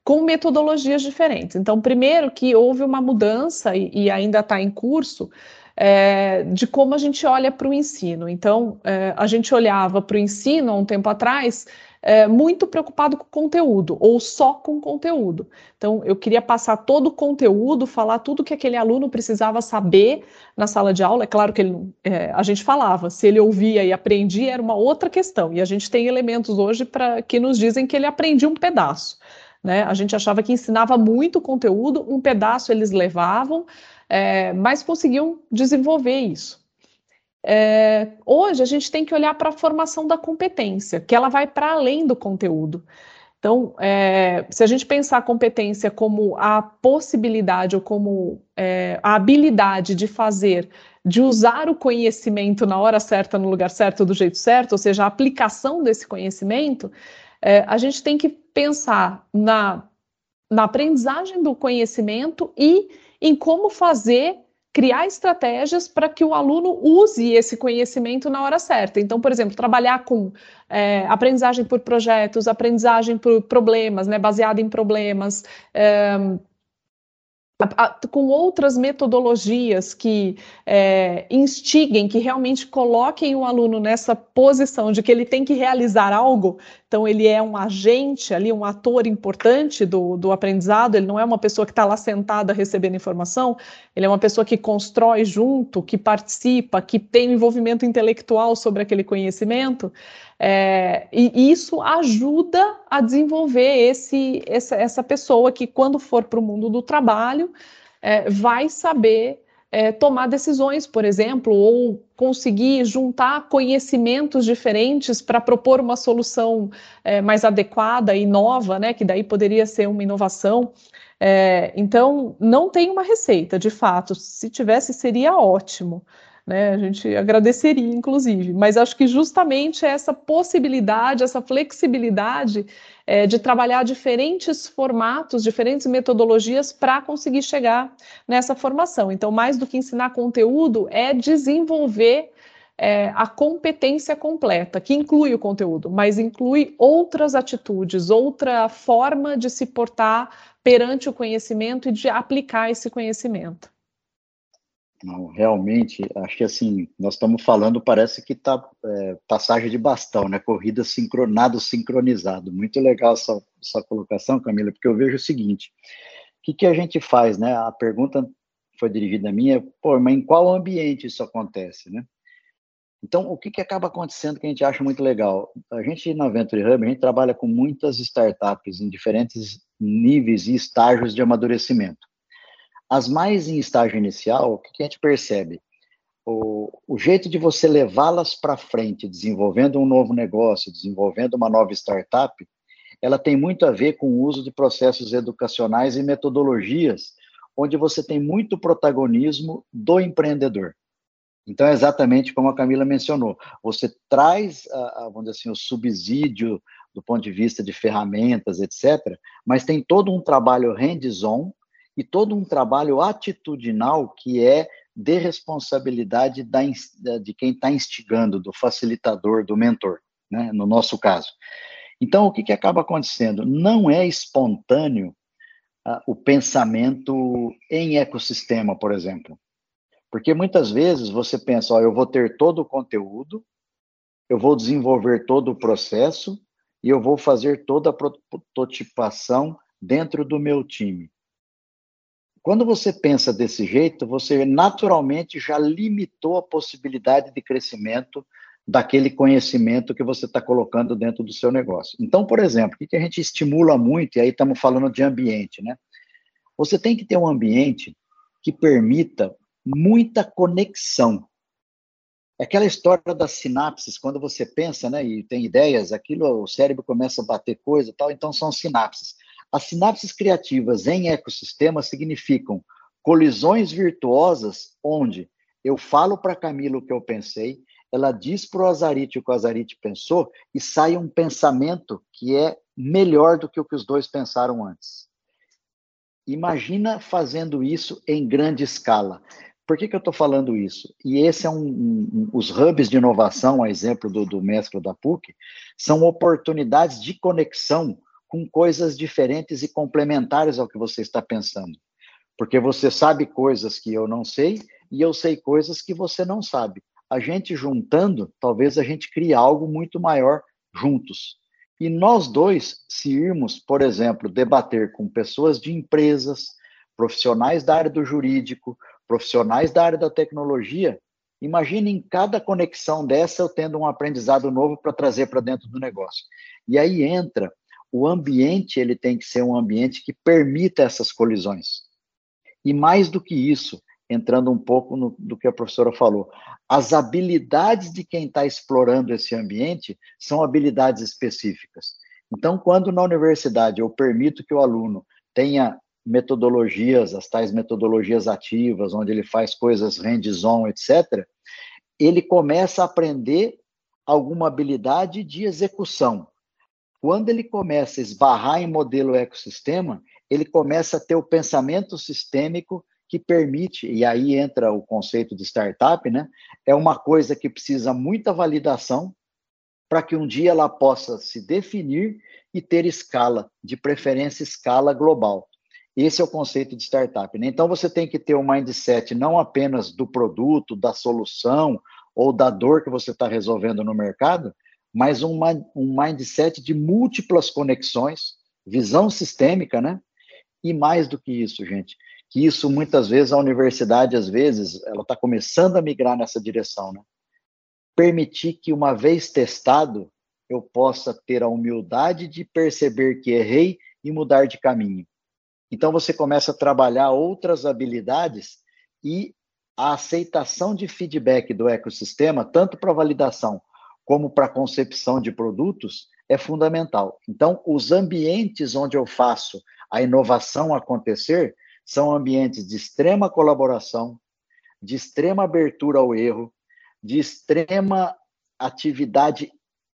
Speaker 3: Com metodologias diferentes. Então, primeiro que houve uma mudança e, e ainda está em curso é, de como a gente olha para o ensino. Então, é, a gente olhava para o ensino há um tempo atrás é, muito preocupado com conteúdo, ou só com conteúdo. Então, eu queria passar todo o conteúdo, falar tudo que aquele aluno precisava saber na sala de aula. É claro que ele, é, a gente falava, se ele ouvia e aprendia, era uma outra questão. E a gente tem elementos hoje para que nos dizem que ele aprendia um pedaço. Né? A gente achava que ensinava muito conteúdo, um pedaço eles levavam, é, mas conseguiam desenvolver isso. É, hoje a gente tem que olhar para a formação da competência, que ela vai para além do conteúdo. Então, é, se a gente pensar a competência como a possibilidade ou como é, a habilidade de fazer, de usar o conhecimento na hora certa, no lugar certo, do jeito certo, ou seja, a aplicação desse conhecimento, é, a gente tem que pensar na, na aprendizagem do conhecimento e em como fazer criar estratégias para que o aluno use esse conhecimento na hora certa. Então, por exemplo, trabalhar com é, aprendizagem por projetos, aprendizagem por problemas, né, baseada em problemas, é, com outras metodologias que é, instiguem, que realmente coloquem o aluno nessa posição de que ele tem que realizar algo, então ele é um agente ali, um ator importante do, do aprendizado, ele não é uma pessoa que está lá sentada recebendo informação, ele é uma pessoa que constrói junto, que participa, que tem envolvimento intelectual sobre aquele conhecimento, é, e isso ajuda a desenvolver esse, essa, essa pessoa que, quando for para o mundo do trabalho, é, vai saber é, tomar decisões, por exemplo, ou conseguir juntar conhecimentos diferentes para propor uma solução é, mais adequada e nova, né? Que daí poderia ser uma inovação. É, então, não tem uma receita, de fato. Se tivesse, seria ótimo né? A gente agradeceria, inclusive, mas acho que justamente essa possibilidade, essa flexibilidade é, de trabalhar diferentes formatos, diferentes metodologias para conseguir chegar nessa formação. Então, mais do que ensinar conteúdo, é desenvolver é, a competência completa, que inclui o conteúdo, mas inclui outras atitudes, outra forma de se portar perante o conhecimento e de aplicar esse conhecimento.
Speaker 4: Não, realmente, acho que assim, nós estamos falando, parece que está é, passagem de bastão, né? Corrida sincronado, sincronizado. Muito legal essa, essa colocação, Camila, porque eu vejo o seguinte: o que, que a gente faz, né? A pergunta foi dirigida a mim, é, pô, mas em qual ambiente isso acontece, né? Então, o que, que acaba acontecendo que a gente acha muito legal? A gente, na Venture Hub, a gente trabalha com muitas startups em diferentes níveis e estágios de amadurecimento. As mais em estágio inicial, o que a gente percebe? O, o jeito de você levá-las para frente, desenvolvendo um novo negócio, desenvolvendo uma nova startup, ela tem muito a ver com o uso de processos educacionais e metodologias, onde você tem muito protagonismo do empreendedor. Então, é exatamente como a Camila mencionou. Você traz, vamos dizer assim, o subsídio do ponto de vista de ferramentas, etc., mas tem todo um trabalho hands-on e todo um trabalho atitudinal que é de responsabilidade da, de quem está instigando, do facilitador, do mentor, né, no nosso caso. Então, o que, que acaba acontecendo? Não é espontâneo uh, o pensamento em ecossistema, por exemplo. Porque muitas vezes você pensa, ó, eu vou ter todo o conteúdo, eu vou desenvolver todo o processo e eu vou fazer toda a prototipação dentro do meu time. Quando você pensa desse jeito, você naturalmente já limitou a possibilidade de crescimento daquele conhecimento que você está colocando dentro do seu negócio. Então, por exemplo, o que a gente estimula muito, e aí estamos falando de ambiente, né? Você tem que ter um ambiente que permita muita conexão. Aquela história das sinapses, quando você pensa, né, e tem ideias, aquilo, o cérebro começa a bater coisa tal, então são sinapses. As sinapses criativas em ecossistemas significam colisões virtuosas onde eu falo para Camila o que eu pensei, ela diz para o Azarite o que o Azarite pensou e sai um pensamento que é melhor do que o que os dois pensaram antes. Imagina fazendo isso em grande escala. Por que, que eu estou falando isso? E esse é um, um, os hubs de inovação, a exemplo do, do mestre da PUC, são oportunidades de conexão com coisas diferentes e complementares ao que você está pensando. Porque você sabe coisas que eu não sei e eu sei coisas que você não sabe. A gente juntando, talvez a gente crie algo muito maior juntos. E nós dois, se irmos, por exemplo, debater com pessoas de empresas, profissionais da área do jurídico, profissionais da área da tecnologia, imagine em cada conexão dessa eu tendo um aprendizado novo para trazer para dentro do negócio. E aí entra o ambiente, ele tem que ser um ambiente que permita essas colisões. E mais do que isso, entrando um pouco no, do que a professora falou, as habilidades de quem está explorando esse ambiente são habilidades específicas. Então, quando na universidade eu permito que o aluno tenha metodologias, as tais metodologias ativas, onde ele faz coisas hands-on, etc., ele começa a aprender alguma habilidade de execução. Quando ele começa a esbarrar em modelo ecossistema, ele começa a ter o pensamento sistêmico que permite, e aí entra o conceito de startup, né? É uma coisa que precisa muita validação para que um dia ela possa se definir e ter escala, de preferência escala global. Esse é o conceito de startup. Né? Então, você tem que ter um mindset não apenas do produto, da solução ou da dor que você está resolvendo no mercado, mas um, um mindset de múltiplas conexões, visão sistêmica, né? E mais do que isso, gente, que isso muitas vezes a universidade, às vezes, ela está começando a migrar nessa direção, né? Permitir que, uma vez testado, eu possa ter a humildade de perceber que errei e mudar de caminho. Então você começa a trabalhar outras habilidades e a aceitação de feedback do ecossistema, tanto para validação como para concepção de produtos, é fundamental. Então, os ambientes onde eu faço a inovação acontecer são ambientes de extrema colaboração, de extrema abertura ao erro, de extrema atividade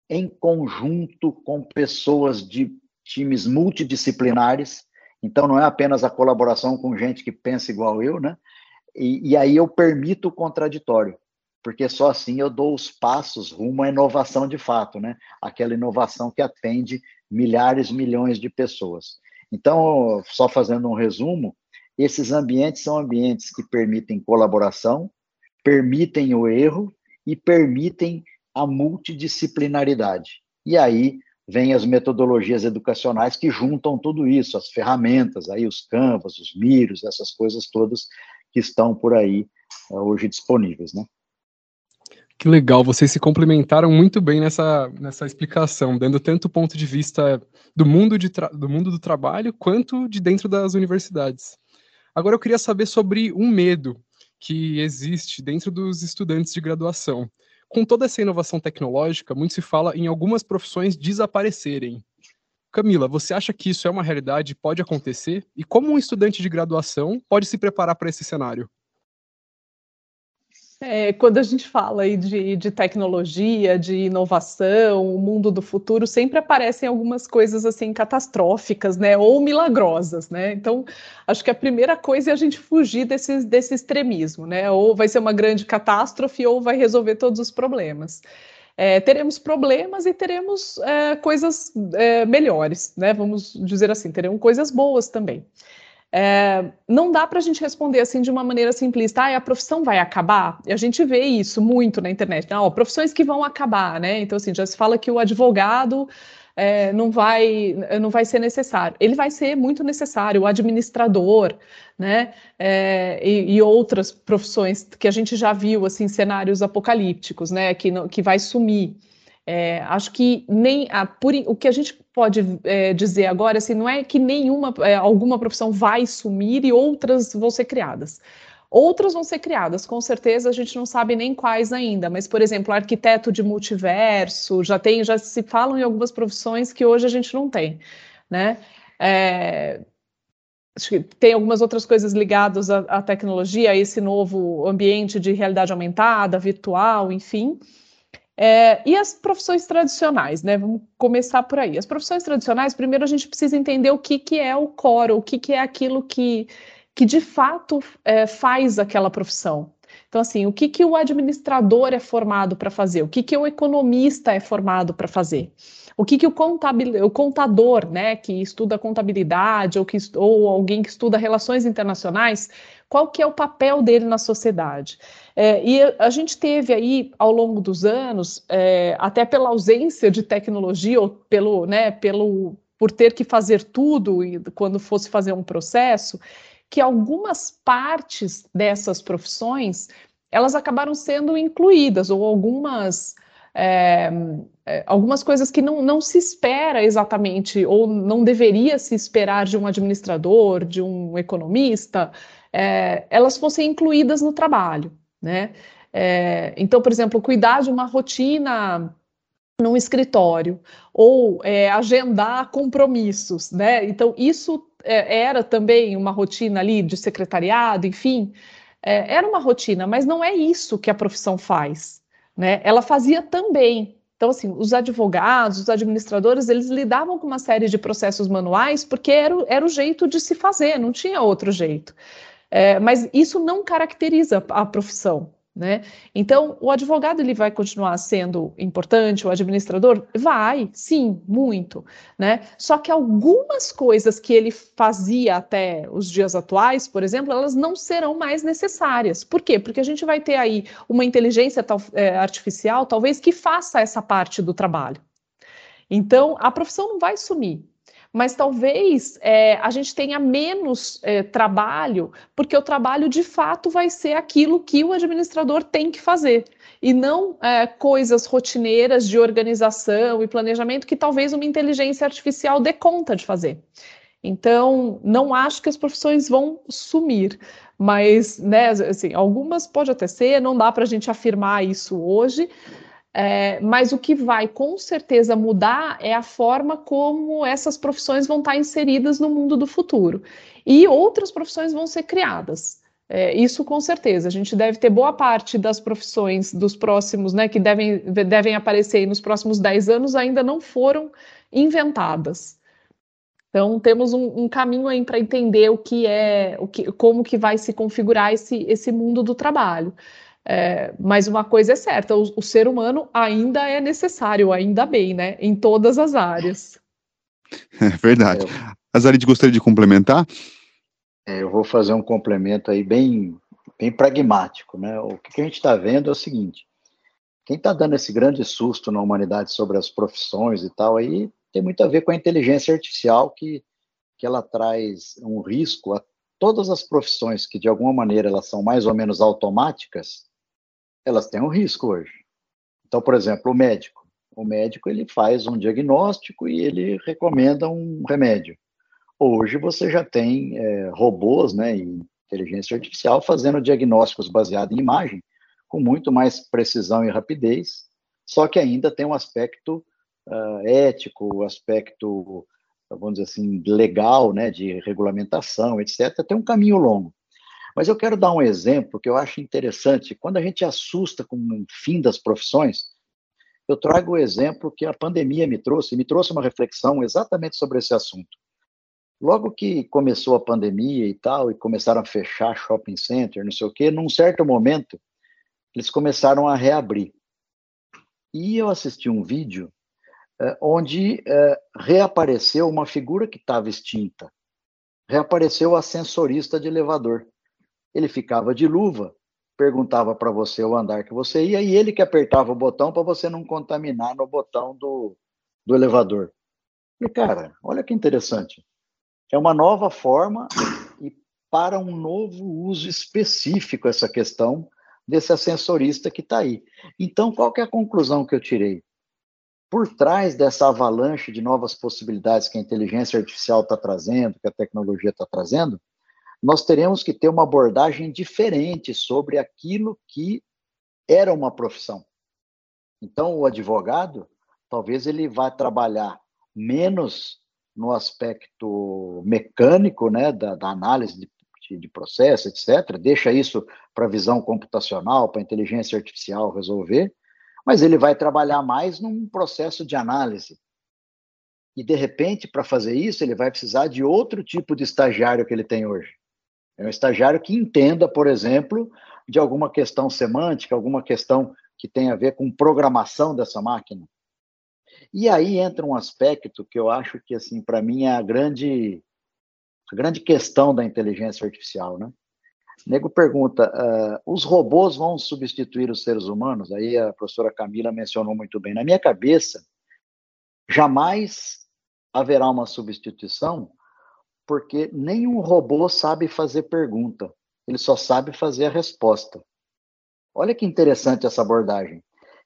Speaker 4: em conjunto com pessoas de times multidisciplinares então, não é apenas a colaboração com gente que pensa igual eu, né? E, e aí eu permito o contraditório, porque só assim eu dou os passos rumo à inovação de fato, né? Aquela inovação que atende milhares, milhões de pessoas. Então, só fazendo um resumo, esses ambientes são ambientes que permitem colaboração, permitem o erro e permitem a multidisciplinaridade. E aí vem as metodologias educacionais que juntam tudo isso, as ferramentas, aí os Canvas, os Miros, essas coisas todas que estão por aí uh, hoje disponíveis, né?
Speaker 5: Que legal, vocês se complementaram muito bem nessa, nessa explicação, dando tanto ponto de vista do mundo, de do mundo do trabalho quanto de dentro das universidades. Agora eu queria saber sobre um medo que existe dentro dos estudantes de graduação, com toda essa inovação tecnológica, muito se fala em algumas profissões desaparecerem. Camila, você acha que isso é uma realidade, pode acontecer? E como um estudante de graduação pode se preparar para esse cenário?
Speaker 3: É, quando a gente fala aí de, de, tecnologia, de inovação, o mundo do futuro, sempre aparecem algumas coisas assim catastróficas, né, ou milagrosas, né? Então, acho que a primeira coisa é a gente fugir desse, desse extremismo, né? Ou vai ser uma grande catástrofe ou vai resolver todos os problemas. É, teremos problemas e teremos é, coisas é, melhores, né? Vamos dizer assim, teremos coisas boas também. É, não dá para a gente responder assim de uma maneira simplista, ah, a profissão vai acabar? E a gente vê isso muito na internet, não, profissões que vão acabar, né? Então, assim, já se fala que o advogado é, não, vai, não vai ser necessário. Ele vai ser muito necessário, o administrador, né? É, e, e, outras profissões que a gente já viu, assim, cenários apocalípticos, né? Que, que vai sumir. É, acho que nem a, por, o que a gente pode é, dizer agora assim, não é que nenhuma é, alguma profissão vai sumir e outras vão ser criadas. Outras vão ser criadas, com certeza a gente não sabe nem quais ainda, mas, por exemplo, arquiteto de multiverso, já tem, já se falam em algumas profissões que hoje a gente não tem, né? É, tem algumas outras coisas ligadas à, à tecnologia, a esse novo ambiente de realidade aumentada, virtual, enfim. É, e as profissões tradicionais, né? Vamos começar por aí. As profissões tradicionais, primeiro a gente precisa entender o que, que é o core, o que, que é aquilo que, que de fato é, faz aquela profissão. Então, assim, o que, que o administrador é formado para fazer? O que, que o economista é formado para fazer? O que, que o, contabil, o contador, né, que estuda contabilidade ou, que, ou alguém que estuda relações internacionais, qual que é o papel dele na sociedade? É, e a gente teve aí, ao longo dos anos, é, até pela ausência de tecnologia, ou pelo, né, pelo, por ter que fazer tudo quando fosse fazer um processo, que algumas partes dessas profissões elas acabaram sendo incluídas, ou algumas, é, é, algumas coisas que não, não se espera exatamente, ou não deveria se esperar de um administrador, de um economista, é, elas fossem incluídas no trabalho né? É, então, por exemplo, cuidar de uma rotina num escritório ou é, agendar compromissos, né? Então, isso é, era também uma rotina ali de secretariado, enfim, é, era uma rotina, mas não é isso que a profissão faz, né? Ela fazia também. Então, assim, os advogados, os administradores, eles lidavam com uma série de processos manuais porque era, era o jeito de se fazer, não tinha outro jeito. É, mas isso não caracteriza a profissão. Né? Então, o advogado ele vai continuar sendo importante, o administrador vai, sim, muito, né? Só que algumas coisas que ele fazia até os dias atuais, por exemplo, elas não serão mais necessárias. Por quê? Porque a gente vai ter aí uma inteligência é, artificial, talvez, que faça essa parte do trabalho. Então, a profissão não vai sumir, mas talvez é, a gente tenha menos é, trabalho, porque o trabalho de fato vai ser aquilo que o administrador tem que fazer, e não é, coisas rotineiras de organização e planejamento que talvez uma inteligência artificial dê conta de fazer. Então, não acho que as profissões vão sumir, mas, né, assim, algumas pode até ser, não dá para a gente afirmar isso hoje, é, mas o que vai com certeza mudar é a forma como essas profissões vão estar inseridas no mundo do futuro. E outras profissões vão ser criadas. É, isso com certeza. A gente deve ter boa parte das profissões dos próximos, né, que devem, devem aparecer nos próximos 10 anos, ainda não foram inventadas. Então temos um, um caminho aí para entender o que é, o que, como que vai se configurar esse, esse mundo do trabalho. É, mas uma coisa é certa, o, o, ser humano ainda é necessário, ainda bem, né? Em todas as áreas.
Speaker 2: É verdade. É. Azarid gostaria de complementar?
Speaker 4: É, eu vou fazer um complemento aí bem, bem pragmático, né? O que a gente está vendo é o seguinte: quem está dando esse grande susto na humanidade sobre as profissões e tal, aí tem muito a ver com a inteligência artificial que, que ela traz um risco a todas as profissões que de alguma maneira elas são mais ou menos automáticas, elas têm um risco hoje. Então, por exemplo, o médico. O médico ele faz um diagnóstico e ele recomenda um remédio. Hoje você já tem é, robôs, né, e inteligência artificial fazendo diagnósticos baseados em imagem com muito mais precisão e rapidez, só que ainda tem um aspecto uh, ético, aspecto, vamos dizer assim, legal, né, de regulamentação, etc. Tem um caminho longo. Mas eu quero dar um exemplo que eu acho interessante. Quando a gente assusta com o fim das profissões, eu trago o exemplo que a pandemia me trouxe, me trouxe uma reflexão exatamente sobre esse assunto. Logo que começou a pandemia e tal, e começaram a fechar shopping center, não sei o quê, num certo momento, eles começaram a reabrir. E eu assisti um vídeo eh, onde eh, reapareceu uma figura que estava extinta. Reapareceu o ascensorista de elevador. Ele ficava de luva, perguntava para você o andar que você ia e ele que apertava o botão para você não contaminar no botão do, do elevador. E, cara, olha que interessante. É uma nova forma e para um novo uso específico essa questão desse ascensorista que está aí. Então, qual é a conclusão que eu tirei? Por trás dessa avalanche de novas possibilidades que a inteligência artificial está trazendo, que a tecnologia está trazendo, nós teremos que ter uma abordagem diferente sobre aquilo que era uma profissão. Então, o advogado, talvez ele vá trabalhar menos no aspecto mecânico, né, da, da análise de, de, de, processo, etc. Deixa isso para visão computacional, para inteligência artificial resolver, mas ele vai trabalhar mais num processo de análise. E, de repente, para fazer isso, ele vai precisar de outro tipo de estagiário que ele tem hoje. É um estagiário que entenda, por exemplo, de alguma questão semântica, alguma questão que tem a ver com programação dessa máquina. E aí entra um aspecto que eu acho que, assim, para mim é a grande, a grande questão da inteligência artificial, né? O nego pergunta: uh, os robôs vão substituir os seres humanos? Aí a professora Camila mencionou muito bem. Na minha cabeça, jamais haverá uma substituição, porque nenhum robô sabe fazer pergunta, ele só sabe fazer a resposta. Olha que interessante essa abordagem.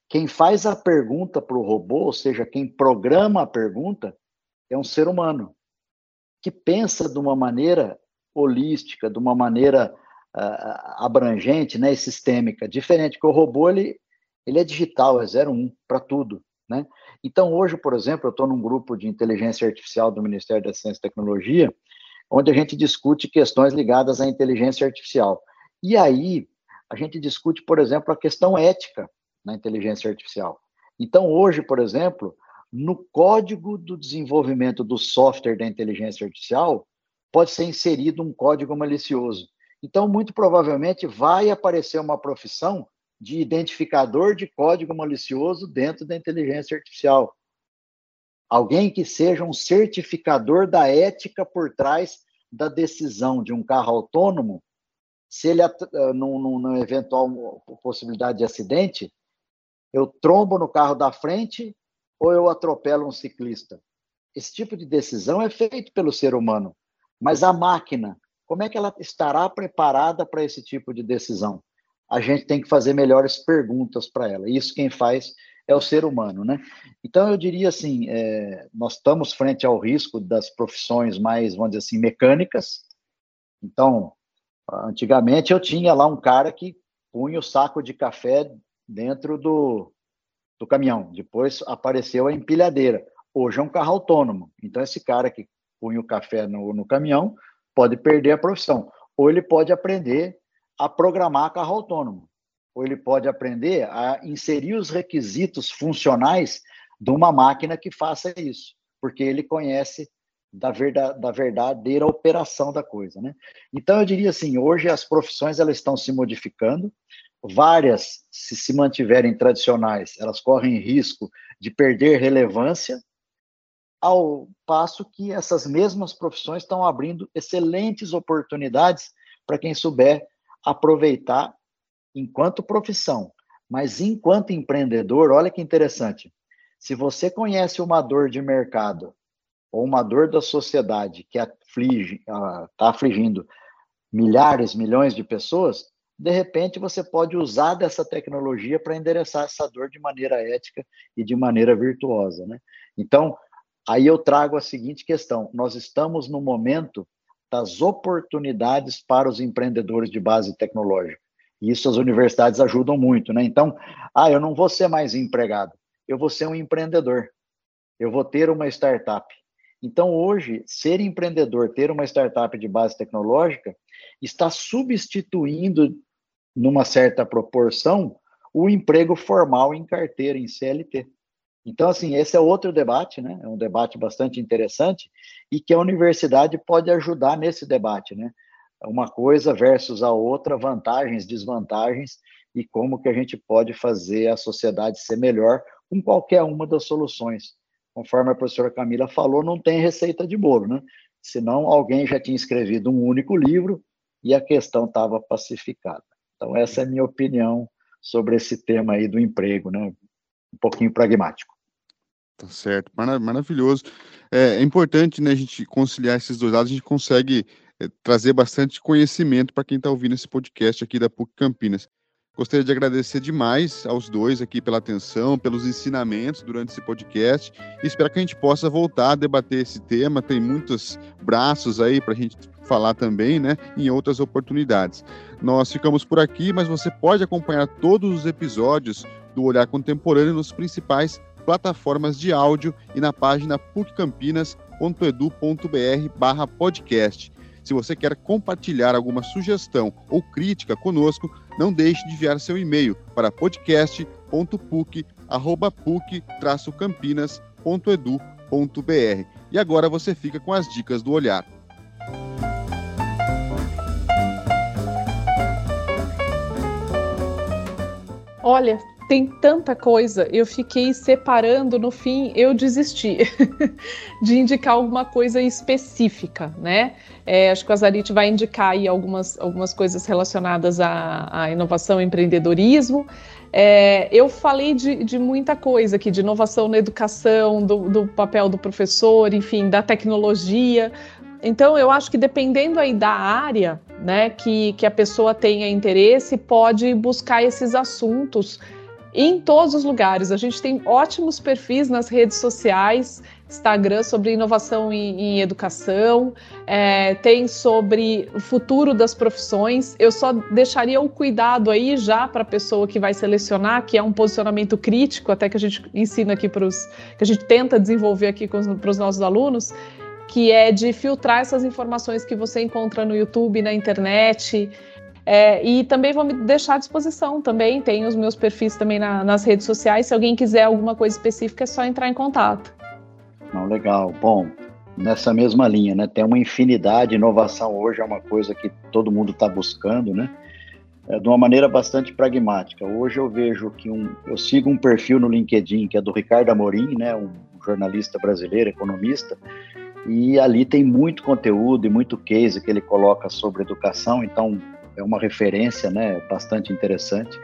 Speaker 4: Quem faz a pergunta para o robô, ou seja, quem programa a pergunta, é um ser humano que pensa de uma maneira holística, de uma maneira uh, abrangente, né, e sistêmica, diferente que o robô ele ele é digital, é 01 para tudo, né? Então hoje, por exemplo, eu estou num grupo de inteligência artificial do Ministério da Ciência e Tecnologia, onde a gente discute questões ligadas à inteligência artificial. E aí a gente discute, por exemplo, a questão ética na inteligência artificial. Então, hoje, por exemplo, no código do desenvolvimento do software da inteligência artificial, pode ser inserido um código malicioso. Então, muito provavelmente, vai aparecer uma profissão de identificador de código malicioso dentro da inteligência artificial. Alguém que seja um certificador da ética por trás da decisão de um carro autônomo, se ele, numa eventual possibilidade de acidente, eu trombo no carro da frente ou eu atropelo um ciclista? Esse tipo de decisão é feito pelo ser humano, mas a máquina, como é que ela estará preparada para esse tipo de decisão? A gente tem que fazer melhores perguntas para ela. Isso quem faz é o ser humano, né? Então eu diria assim, é, nós estamos frente ao risco das profissões mais, vamos dizer assim, mecânicas. Então, antigamente eu tinha lá um cara que punha o saco de café dentro do, do caminhão. Depois apareceu a empilhadeira. Hoje é um carro autônomo. Então, esse cara que punha o café no, no caminhão pode perder a profissão. Ou ele pode aprender a programar carro autônomo. Ou ele pode aprender a inserir os requisitos funcionais de uma máquina que faça isso, porque ele conhece da, da verdadeira operação da coisa, né? Então eu diria assim, hoje as profissões elas estão se modificando, várias, se se mantiverem tradicionais, elas correm risco de perder relevância, ao passo que essas mesmas profissões estão abrindo excelentes oportunidades para quem souber aproveitar enquanto profissão, mas enquanto empreendedor, olha que interessante. Se você conhece uma dor de mercado ou uma dor da sociedade que aflige, está ah, afligindo milhares, milhões de pessoas, de repente você pode usar dessa tecnologia para endereçar essa dor de maneira ética e de maneira virtuosa, né? Então, aí eu trago a seguinte questão: nós estamos no momento das oportunidades para os empreendedores de base tecnológica. E isso as universidades ajudam muito, né? Então, ah, eu não vou ser mais empregado, eu vou ser um empreendedor. Eu vou ter uma startup. Então, hoje, ser empreendedor, ter uma startup de base tecnológica, está substituindo, numa certa proporção, o emprego formal em carteira, em CLT. Então, assim, esse é outro debate, né? É um debate bastante interessante e que a universidade pode ajudar nesse debate, né? Uma coisa versus a outra, vantagens, desvantagens e como que a gente pode fazer a sociedade ser melhor com qualquer uma das soluções. Conforme a professora Camila falou, não tem receita de bolo, né? Senão alguém já tinha escrevido um único livro e a questão estava pacificada. Então, essa é a minha opinião sobre esse tema aí do emprego, né? Um pouquinho pragmático.
Speaker 2: Tá certo, maravilhoso. É, é, importante, né, a gente conciliar esses dois lados, a gente consegue é, trazer bastante conhecimento para quem está ouvindo esse podcast aqui da PUC Campinas. Gostaria de agradecer demais aos dois aqui pela atenção, pelos ensinamentos durante esse podcast. E espero que a gente possa voltar a debater esse tema. Tem muitos braços aí para a gente falar também, né, em outras oportunidades. Nós ficamos por aqui, mas você pode acompanhar todos os episódios do Olhar Contemporâneo nos principais plataformas de áudio e na página puccampinas.edu.br podcast. Se você quer compartilhar alguma sugestão ou crítica conosco, não deixe de enviar seu e-mail para podcast.puc.puc-campinas.edu.br. E agora você fica com as dicas do olhar.
Speaker 3: Olha, tem tanta coisa, eu fiquei separando, no fim eu desisti de indicar alguma coisa específica, né? É, acho que o Azarit vai indicar aí algumas, algumas coisas relacionadas à, à inovação e empreendedorismo. É, eu falei de, de, muita coisa aqui, de inovação na educação, do, do papel do professor, enfim, da tecnologia, então, eu acho que dependendo aí da área né, que, que a pessoa tenha interesse, pode buscar esses assuntos em todos os lugares. A gente tem ótimos perfis nas redes sociais, Instagram sobre inovação em, em educação, é, tem sobre o futuro das profissões. Eu só deixaria o cuidado aí já para a pessoa que vai selecionar, que é um posicionamento crítico, até que a gente ensina aqui para os. que a gente tenta desenvolver aqui para os nossos alunos, que é de filtrar essas informações que você encontra no YouTube, na internet. É, e também vou me deixar à disposição também, tem os meus perfis também na, nas redes sociais. Se alguém quiser alguma coisa específica, é só entrar em contato.
Speaker 4: Não, legal. Bom, nessa mesma linha, né? Tem uma infinidade, inovação hoje é uma coisa que todo mundo está buscando, né? É, de uma maneira bastante pragmática. Hoje eu vejo que um, eu sigo um perfil no LinkedIn que é do Ricardo Amorim, né? Um jornalista brasileiro, economista, e ali tem muito conteúdo e muito case que ele coloca sobre educação, então é uma referência né, bastante interessante.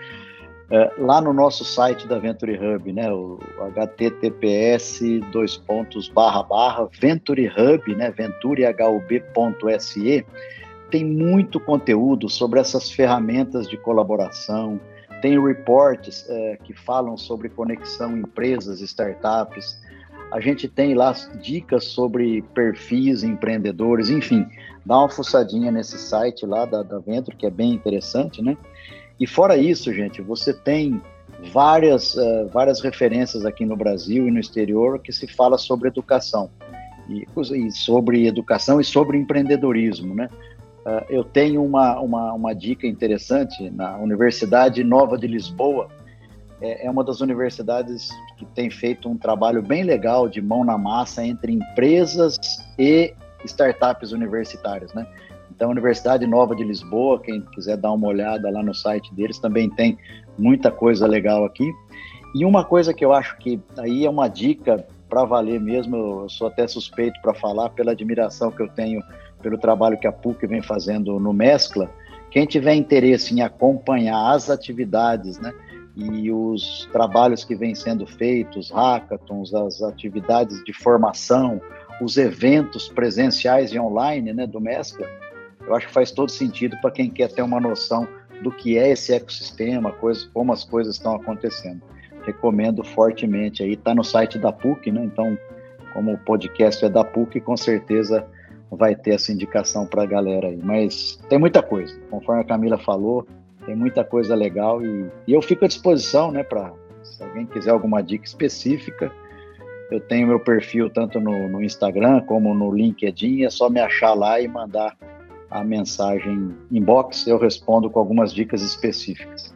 Speaker 4: É, lá no nosso site da Venture Hub, né, o https dois pontos barra barra Venture Hub, né, venturehub.se, tem muito conteúdo sobre essas ferramentas de colaboração, tem reports é, que falam sobre conexão empresas, startups, a gente tem lá dicas sobre perfis empreendedores, enfim, dá uma fuçadinha nesse site lá da, da Venture, que é bem interessante, né? E fora isso, gente, você tem várias, uh, várias referências aqui no Brasil e no exterior que se fala sobre educação. E, e sobre educação e sobre empreendedorismo, né? Uh, eu tenho uma, uma, uma dica interessante na Universidade Nova de Lisboa, é, é uma das universidades que tem feito um trabalho bem legal de mão na massa entre empresas e startups universitárias, né? Então, a Universidade Nova de Lisboa, quem quiser dar uma olhada lá no site deles, também tem muita coisa legal aqui. E uma coisa que eu acho que aí é uma dica para valer mesmo, eu sou até suspeito para falar pela admiração que eu tenho pelo trabalho que a PUC vem fazendo no Mescla. Quem tiver interesse em acompanhar as atividades, né, e os trabalhos que vêm sendo feitos, hackathons, as atividades de formação, os eventos presenciais e online né, do Mescla, eu acho que faz todo sentido para quem quer ter uma noção do que é esse ecossistema, como as coisas estão acontecendo. Recomendo fortemente aí, está no site da PUC, né? Então, como o podcast é da PUC, com certeza vai ter essa indicação para a galera aí. Mas tem muita coisa, conforme a Camila falou, tem muita coisa legal e, e eu fico à disposição, né, para se alguém quiser alguma dica específica, Eu tenho meu perfil tanto no, no Instagram como no LinkedIn, é só me achar lá e mandar a mensagem inbox, eu respondo com algumas dicas específicas.